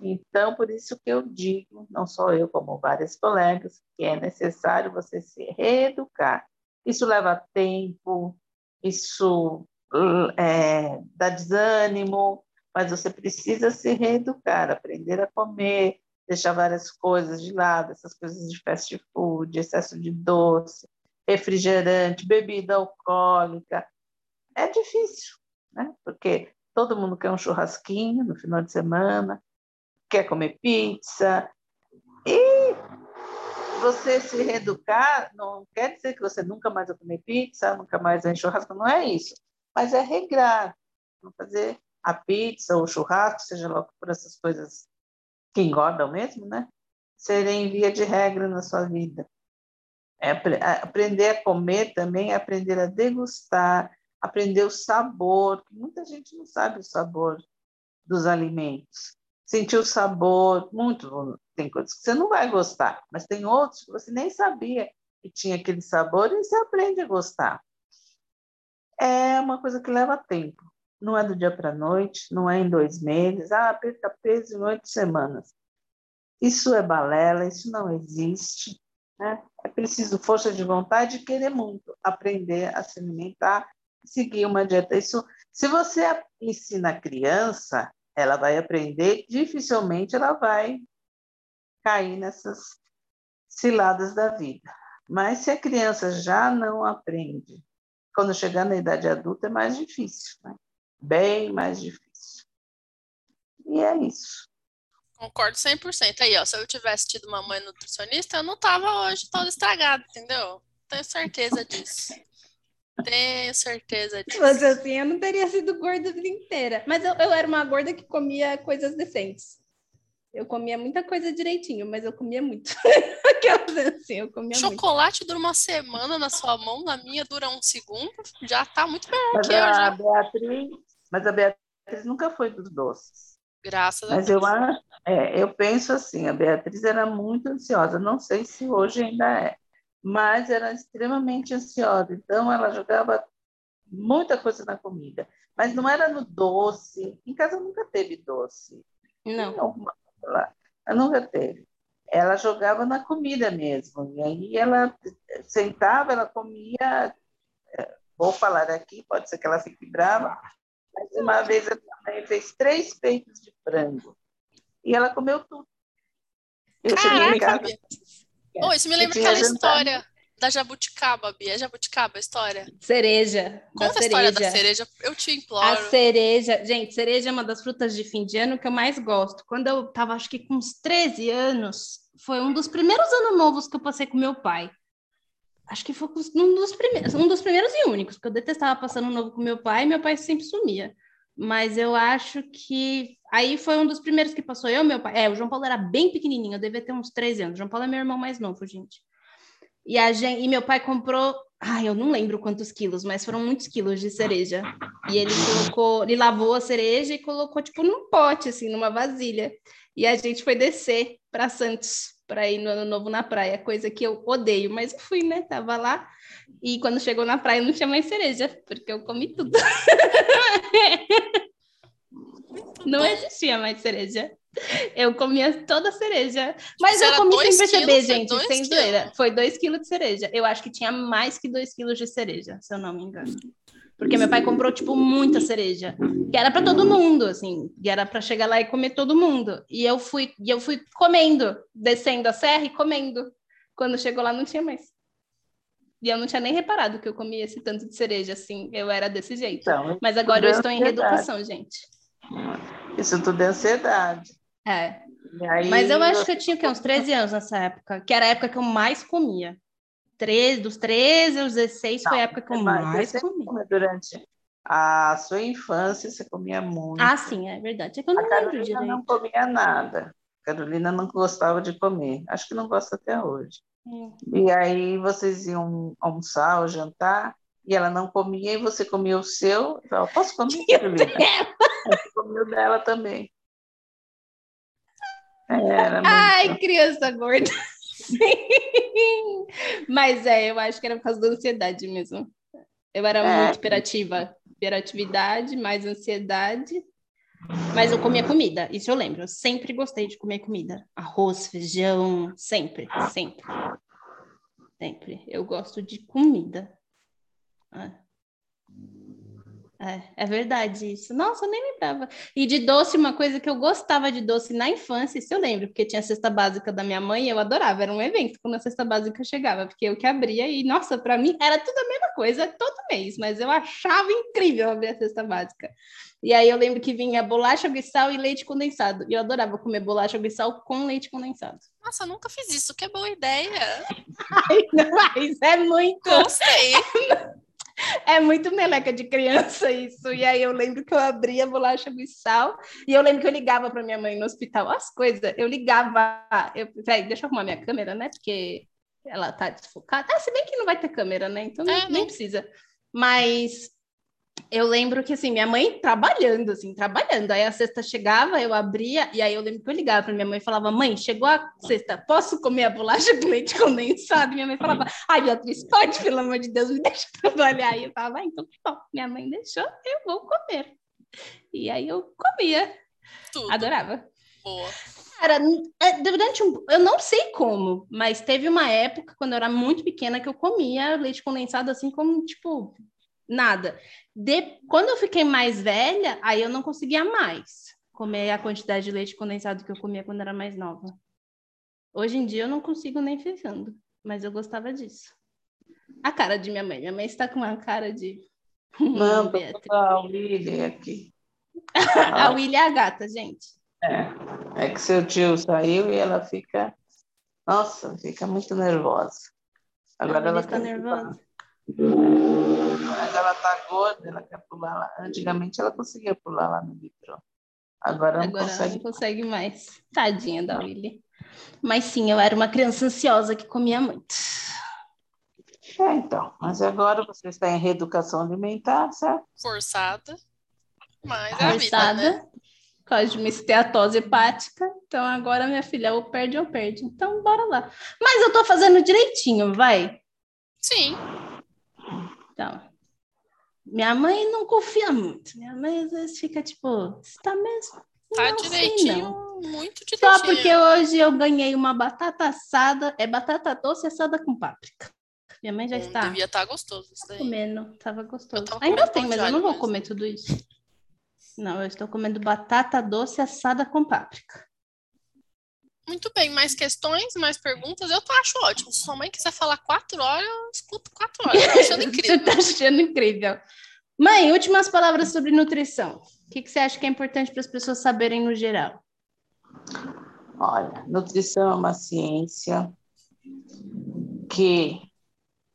Então, por isso que eu digo, não só eu, como vários colegas, que é necessário você se reeducar. Isso leva tempo, isso é, dá desânimo, mas você precisa se reeducar, aprender a comer, deixar várias coisas de lado, essas coisas de fast food, excesso de doce, refrigerante, bebida alcoólica. É difícil, né? Porque todo mundo quer um churrasquinho no final de semana, quer comer pizza. E você se reeducar não quer dizer que você nunca mais vai comer pizza, nunca mais vai churrasco, não é isso. Mas é regrar, não fazer a pizza ou churrasco, seja lá por essas coisas que engordam mesmo, né? Serem via de regra na sua vida. É aprender a comer também, é aprender a degustar, aprender o sabor, muita gente não sabe o sabor dos alimentos sentir o sabor, muito. Tem coisas que você não vai gostar, mas tem outros que você nem sabia que tinha aquele sabor e você aprende a gostar. É uma coisa que leva tempo. Não é do dia para a noite, não é em dois meses. Ah, perca peso em oito semanas. Isso é balela, isso não existe. Né? É preciso força de vontade e querer muito aprender a se alimentar, seguir uma dieta. Isso, se você ensina a criança, ela vai aprender, dificilmente ela vai cair nessas ciladas da vida. Mas se a criança já não aprende, quando chegar na idade adulta é mais difícil, né? bem mais difícil. E é isso. Concordo 100%. Aí, ó, se eu tivesse tido uma mãe nutricionista, eu não tava hoje toda estragada, entendeu? Tenho certeza disso. Tenho certeza disso. Se fosse assim, eu não teria sido gorda a vida inteira. Mas eu, eu era uma gorda que comia coisas decentes. Eu comia muita coisa direitinho, mas eu comia muito. Aquelas assim, eu comia Chocolate muito. dura uma semana na sua mão, na minha dura um segundo. Já tá muito melhor mas que eu já. Beatriz, mas a Beatriz nunca foi dos doces. Graças mas a Deus. Mas eu, é, eu penso assim, a Beatriz era muito ansiosa. Não sei se hoje ainda é mas era extremamente ansiosa. Então, ela jogava muita coisa na comida. Mas não era no doce. Em casa nunca teve doce. Não. Ela nunca teve. Ela jogava na comida mesmo. E aí ela sentava, ela comia. É, vou falar aqui, pode ser que ela fique brava. Mas uma vez a mãe fez três peitos de frango. E ela comeu tudo. Eu cheguei em casa. Oh, isso me lembra aquela história da jabuticaba, Bia. É jabuticaba a história? Cereja. Conta a história da cereja, eu te imploro. A cereja, gente, cereja é uma das frutas de fim de ano que eu mais gosto. Quando eu tava, acho que com uns 13 anos, foi um dos primeiros anos novos que eu passei com meu pai. Acho que foi um dos primeiros, um dos primeiros e únicos, porque eu detestava passando novo com meu pai, e meu pai sempre sumia. Mas eu acho que aí foi um dos primeiros que passou eu, meu pai. É, o João Paulo era bem pequenininho, eu devia ter uns 13 anos. O João Paulo é meu irmão mais novo, gente. E, a gente, e meu pai comprou, ai, eu não lembro quantos quilos, mas foram muitos quilos de cereja. E ele colocou, ele lavou a cereja e colocou tipo num pote, assim, numa vasilha. E a gente foi descer para Santos para ir no ano novo na praia, coisa que eu odeio, mas eu fui, né? Tava lá. E quando chegou na praia não tinha mais cereja, porque eu comi tudo. não existia mais cereja. Eu comia toda a cereja. Mas eu comi sem perceber, quilos, gente, sem zoeira. Foi dois quilos de cereja. Eu acho que tinha mais que dois quilos de cereja, se eu não me engano. Porque meu pai comprou, tipo, muita cereja. Que era para todo mundo, assim. E era para chegar lá e comer todo mundo. E eu fui, e eu fui comendo, descendo a serra e comendo. Quando chegou lá, não tinha mais. E eu não tinha nem reparado que eu comia esse tanto de cereja, assim. Eu era desse jeito. Então, Mas agora eu estou em reeducação, gente. Isso tudo é ansiedade. É. Aí, Mas eu acho que eu tinha que, uns 13 anos nessa época, que era a época que eu mais comia. 13, dos 13 aos 16 não, foi a época que eu mais comia. Durante a sua infância, você comia muito. Ah, sim, é verdade. É que eu não a Carolina direito. não comia nada. A Carolina não gostava de comer. Acho que não gosta até hoje. Hum. E aí vocês iam almoçar ou jantar, e ela não comia, e você comia o seu. Eu falava, posso comer, Carolina? Você comia o dela também. Era muito... Ai, criança gorda. Sim. Mas é, eu acho que era por causa da ansiedade mesmo. Eu era é. muito hiperativa. Hiperatividade, mais ansiedade. Mas eu comia comida, isso eu lembro. Eu sempre gostei de comer comida. Arroz, feijão, sempre, sempre. Sempre. Eu gosto de comida. Ah. É, é verdade isso. Nossa, eu nem lembrava. E de doce, uma coisa que eu gostava de doce na infância, isso eu lembro, porque tinha a cesta básica da minha mãe e eu adorava. Era um evento quando a cesta básica chegava, porque eu que abria e, nossa, para mim era tudo a mesma coisa todo mês, mas eu achava incrível abrir a cesta básica. E aí eu lembro que vinha bolacha, sal e leite condensado. E eu adorava comer bolacha, sal com leite condensado. Nossa, eu nunca fiz isso, que boa ideia. Ai, não, mas é muito. Gostei. É muito meleca de criança isso. E aí eu lembro que eu abria a bolacha sal e eu lembro que eu ligava para minha mãe no hospital. As coisas, eu ligava. Eu, véio, deixa eu arrumar minha câmera, né? Porque ela tá desfocada. Ah, se bem que não vai ter câmera, né? Então é, nem precisa. Mas eu lembro que assim, minha mãe trabalhando, assim, trabalhando. Aí a cesta chegava, eu abria, e aí eu lembro que eu ligava para minha mãe e falava: Mãe, chegou a cesta, posso comer a bolacha com leite condensado? Minha mãe falava: Ai, Beatriz, pode, pelo amor de Deus, me deixa trabalhar. E eu falava: ah, então tá bom, minha mãe deixou, eu vou comer. E aí eu comia. Tudo. Adorava. Boa. Cara, é, durante um. Eu não sei como, mas teve uma época, quando eu era muito pequena, que eu comia leite condensado assim como, tipo, nada. De, quando eu fiquei mais velha, aí eu não conseguia mais comer a quantidade de leite condensado que eu comia quando era mais nova. Hoje em dia eu não consigo nem fechando, mas eu gostava disso. A cara de minha mãe. Minha mãe está com uma cara de. Não, a Willy aqui. a Willy é a gata, gente. É. É que seu tio saiu e ela fica. Nossa, fica muito nervosa. Agora ela está nervosa. Mas ela tá gorda, ela quer pular lá. Antigamente ela conseguia pular lá no metrô. Agora, não, Agora consegue. não consegue mais. Tadinha da Willy. Mas sim, eu era uma criança ansiosa que comia muito. É, então. Mas agora você está em reeducação alimentar, certo? Forçada. Mas é Forçada. Vida, né? Por causa de uma esteatose hepática. Então agora minha filha ou perde ou perde. Então bora lá. Mas eu tô fazendo direitinho, vai? Sim. Então, minha mãe não confia muito. Minha mãe às vezes fica tipo, está mesmo? Tá não direitinho, sei, muito direitinho. Só porque hoje eu ganhei uma batata assada, é batata doce assada com páprica. Minha mãe já hum, está. Devia estar tá gostoso isso daí. Comendo, tava gostoso. Ainda tem, mas eu não vou comer tudo isso. Não, eu estou comendo batata doce assada com páprica. Muito bem, mais questões, mais perguntas? Eu tô, acho ótimo. Se sua mãe quiser falar quatro horas, eu escuto quatro horas. Tô achando incrível. você tá achando incrível. Mãe, últimas palavras sobre nutrição. O que, que você acha que é importante para as pessoas saberem no geral? Olha, nutrição é uma ciência que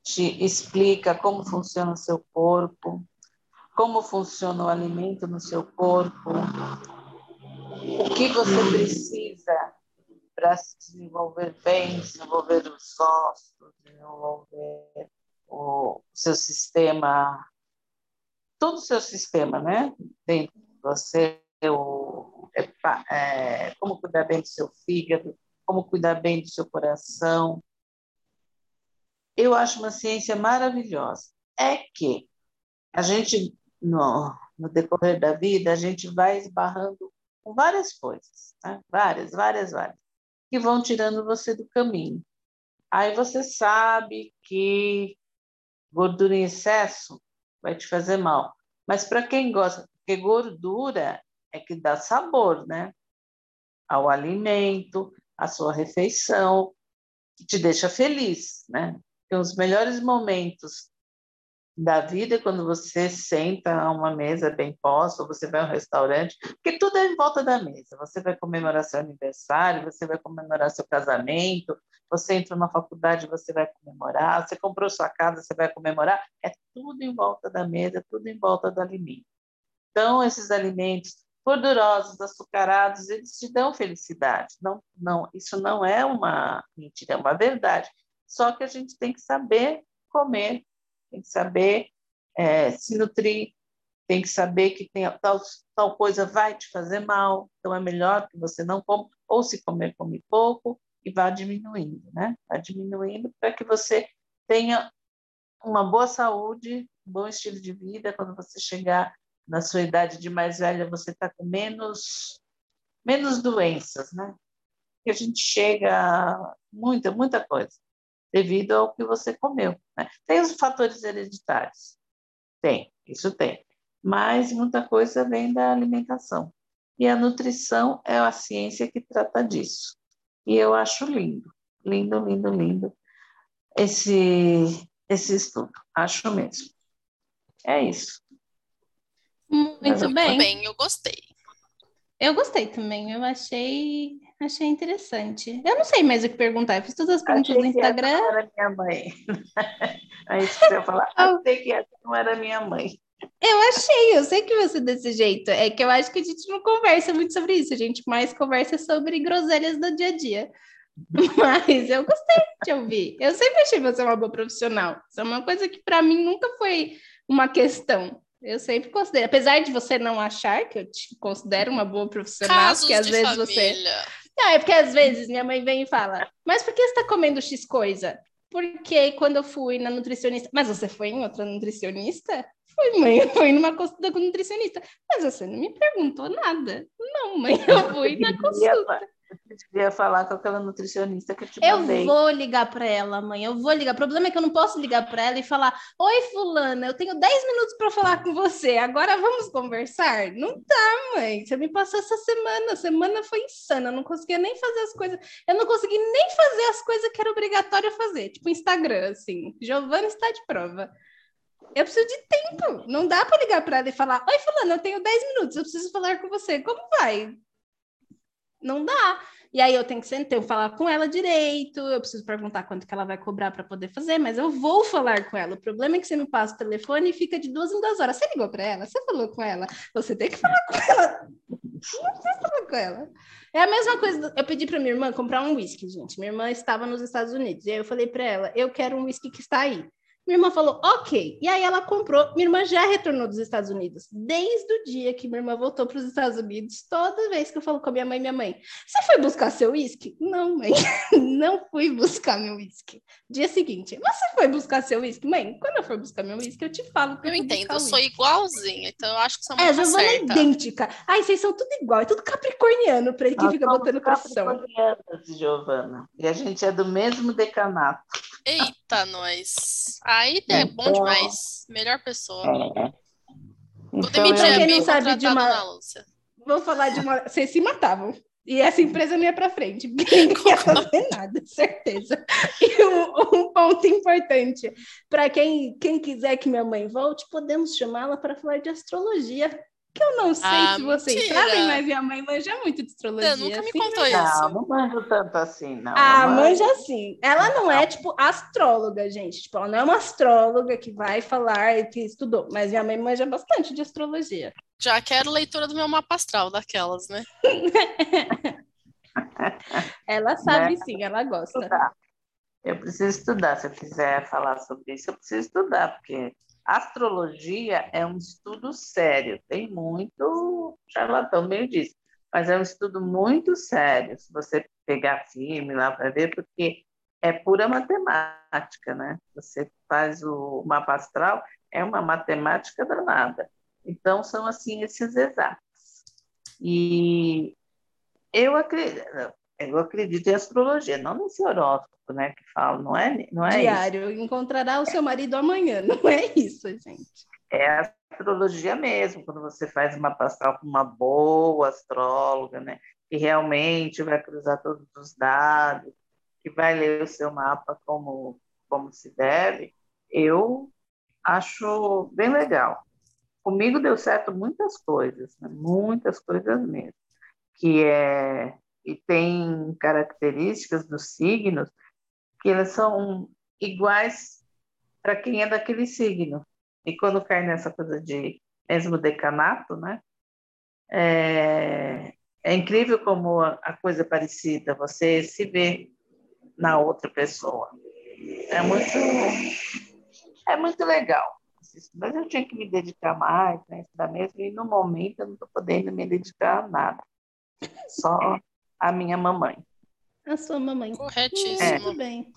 te explica como funciona o seu corpo, como funciona o alimento no seu corpo, o que você precisa para se desenvolver bem, desenvolver os ossos, desenvolver o seu sistema, todo o seu sistema, né? Dentro de você, o, é, é, como cuidar bem do seu fígado, como cuidar bem do seu coração. Eu acho uma ciência maravilhosa. É que a gente, no, no decorrer da vida, a gente vai esbarrando com várias coisas, né? várias, várias, várias que vão tirando você do caminho. Aí você sabe que gordura em excesso vai te fazer mal. Mas para quem gosta, porque gordura é que dá sabor, né? Ao alimento, à sua refeição, que te deixa feliz, né? Tem os melhores momentos da vida quando você senta a uma mesa bem posta, ou você vai a um restaurante, porque tudo é em volta da mesa. Você vai comemorar seu aniversário, você vai comemorar seu casamento, você entra numa faculdade, você vai comemorar, você comprou sua casa, você vai comemorar. É tudo em volta da mesa, tudo em volta do alimento. Então, esses alimentos gordurosos, açucarados, eles te dão felicidade. Não, não, isso não é uma mentira, é uma verdade. Só que a gente tem que saber comer, tem que saber é, se nutrir, tem que saber que tem, tal, tal coisa vai te fazer mal, então é melhor que você não coma, ou se comer, come pouco, e vá diminuindo, né? Vá diminuindo para que você tenha uma boa saúde, um bom estilo de vida. Quando você chegar na sua idade de mais velha, você está com menos, menos doenças, né? Que a gente chega a muita, muita coisa, devido ao que você comeu. Né? Tem os fatores hereditários, tem, isso tem, mas muita coisa vem da alimentação. E a nutrição é a ciência que trata disso. E eu acho lindo, lindo, lindo, lindo esse, esse estudo. Acho mesmo. É isso. Muito bem. bem. Eu gostei. Eu gostei também. Eu achei, achei interessante. Eu não sei mais o que perguntar. Eu fiz todas as perguntas no Instagram. Não era minha mãe. Aí você falar, achei que essa não era minha mãe. Eu achei, eu sei que você é desse jeito. É que eu acho que a gente não conversa muito sobre isso, a gente mais conversa sobre groselhas do dia a dia. Mas eu gostei de ouvir. Eu sempre achei você uma boa profissional. Isso é uma coisa que para mim nunca foi uma questão. Eu sempre considero, apesar de você não achar que eu te considero uma boa profissional, Casos que às vezes família. você. Não, é porque às vezes minha mãe vem e fala, mas por que você está comendo X coisa? Porque quando eu fui na nutricionista. Mas você foi em outra nutricionista? Fui, mãe, eu fui numa consulta com nutricionista. Mas você não me perguntou nada. Não, mãe, eu fui na consulta. Queria falar com aquela nutricionista que eu te Eu mandei. vou ligar para ela, mãe. Eu vou ligar. O problema é que eu não posso ligar para ela e falar: Oi, Fulana, eu tenho 10 minutos para falar com você. Agora vamos conversar? Não dá, mãe. Você me passou essa semana. A semana foi insana. Eu não conseguia nem fazer as coisas. Eu não consegui nem fazer as coisas que era obrigatório fazer. Tipo, Instagram, assim. Giovana está de prova. Eu preciso de tempo. Não dá para ligar para ela e falar: Oi, Fulana, eu tenho 10 minutos. Eu preciso falar com você. Como vai? Não dá. E aí eu tenho que sentar, eu falar com ela direito, eu preciso perguntar quanto que ela vai cobrar para poder fazer, mas eu vou falar com ela. O problema é que você me passa o telefone e fica de duas em duas horas. Você ligou para ela? Você falou com ela? Você tem que falar com ela. Não precisa falar com ela. É a mesma coisa. Eu pedi para minha irmã comprar um whisky, gente. Minha irmã estava nos Estados Unidos. E aí eu falei para ela: eu quero um whisky que está aí. Minha irmã falou, ok. E aí ela comprou. Minha irmã já retornou dos Estados Unidos. Desde o dia que minha irmã voltou para os Estados Unidos, toda vez que eu falo com a minha mãe, minha mãe, você foi buscar seu uísque? Não, mãe, não fui buscar meu uísque. Dia seguinte, você foi buscar seu uísque? Mãe, quando eu for buscar meu uísque, eu te falo. eu, eu entendo, eu sou igualzinha, então eu acho que são é, muito É, Giovana é idêntica. Ai, vocês são tudo igual, é tudo capricorniano, para que fica botando pressão. Giovana. E a gente é do mesmo decanato. Eita, nós. Aí é bom então, demais. Melhor pessoa. É. Vou então, demitir quem não sabe de uma... Vou falar de uma... Vocês se matavam. E essa empresa não ia para frente. Ninguém ia fazer nada, certeza. E um, um ponto importante. Para quem, quem quiser que minha mãe volte, podemos chamá-la para falar de astrologia que eu não sei ah, se vocês mentira. sabem, mas minha mãe manja muito de astrologia. Você nunca me assim, contou isso. Não, não manjo tanto assim, não. Ah, não manja sim. Ela não é, tipo, astróloga, gente. Tipo, ela não é uma astróloga que vai falar que estudou, mas minha mãe manja bastante de astrologia. Já quero leitura do meu mapa astral, daquelas, né? ela sabe né? sim, ela gosta. Eu preciso estudar. Se eu quiser falar sobre isso, eu preciso estudar, porque Astrologia é um estudo sério, tem muito charlatão meio disso, mas é um estudo muito sério, se você pegar firme lá para ver, porque é pura matemática, né? Você faz o mapa astral, é uma matemática danada. Então, são assim esses exatos. E eu acredito, eu acredito em astrologia, não nesse horóscopo, né, que fala, não é, não é Diário, isso. encontrará o seu marido amanhã, não é isso, gente. É astrologia mesmo, quando você faz uma pastoral com uma boa astróloga, né, que realmente vai cruzar todos os dados, que vai ler o seu mapa como, como se deve, eu acho bem legal. Comigo deu certo muitas coisas, né? muitas coisas mesmo, que é e tem características dos signos que elas são iguais para quem é daquele signo. E quando cai nessa coisa de mesmo decanato, né? É, é incrível como a, a coisa é parecida, você se vê na outra pessoa. é muito, é muito legal. Mas eu tinha que me dedicar mais, né, mesmo, e no momento eu não estou podendo me dedicar a nada. Só a minha mamãe. A sua mamãe. Corretíssimo. É. Muito bem.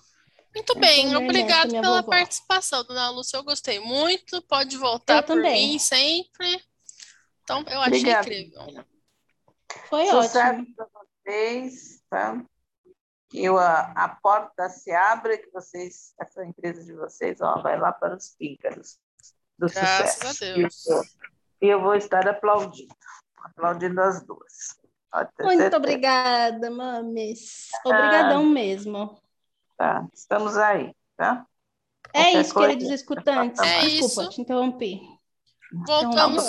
Muito bem, também, obrigado pela vovó. participação, dona Lúcia. Eu gostei muito. Pode voltar Eu por também. mim sempre. Então, eu achei Obrigada. incrível. Foi Sucesso ótimo. para vocês, tá? Que eu, a, a porta se abra, que vocês, essa empresa de vocês, ó, vai lá para os píncaros do Graças sucesso. a Deus. E eu, e eu vou estar aplaudindo, aplaudindo as duas. Pode ter Muito certeza, obrigada, mames. Obrigadão mesmo. Tá? Estamos aí, tá? É Qualquer isso, coisa, queridos escutantes. É Desculpa, isso. te interrompi. Voltamos,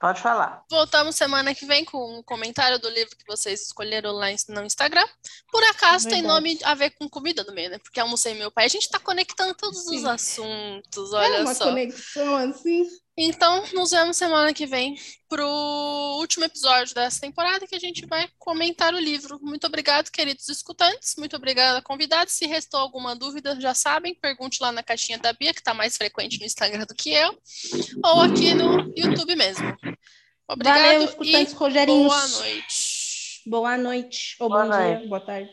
Pode falar. voltamos semana que vem com um comentário do livro que vocês escolheram lá no Instagram. Por acaso tem Verdade. nome a ver com comida no meio, né? Porque almocei meu pai. A gente tá conectando todos os Sim. assuntos, É olha uma só. conexão assim. Então, nos vemos semana que vem pro último episódio dessa temporada que a gente vai comentar o livro. Muito obrigado, queridos escutantes. Muito obrigada, convidados. Se restou alguma dúvida, já sabem, pergunte lá na caixinha da Bia, que está mais frequente no Instagram do que eu, ou aqui no YouTube mesmo. Obrigado Valeu, e escutantes Rogerinhos. boa noite. Boa noite. Ou Boa bom noite. dia, boa tarde.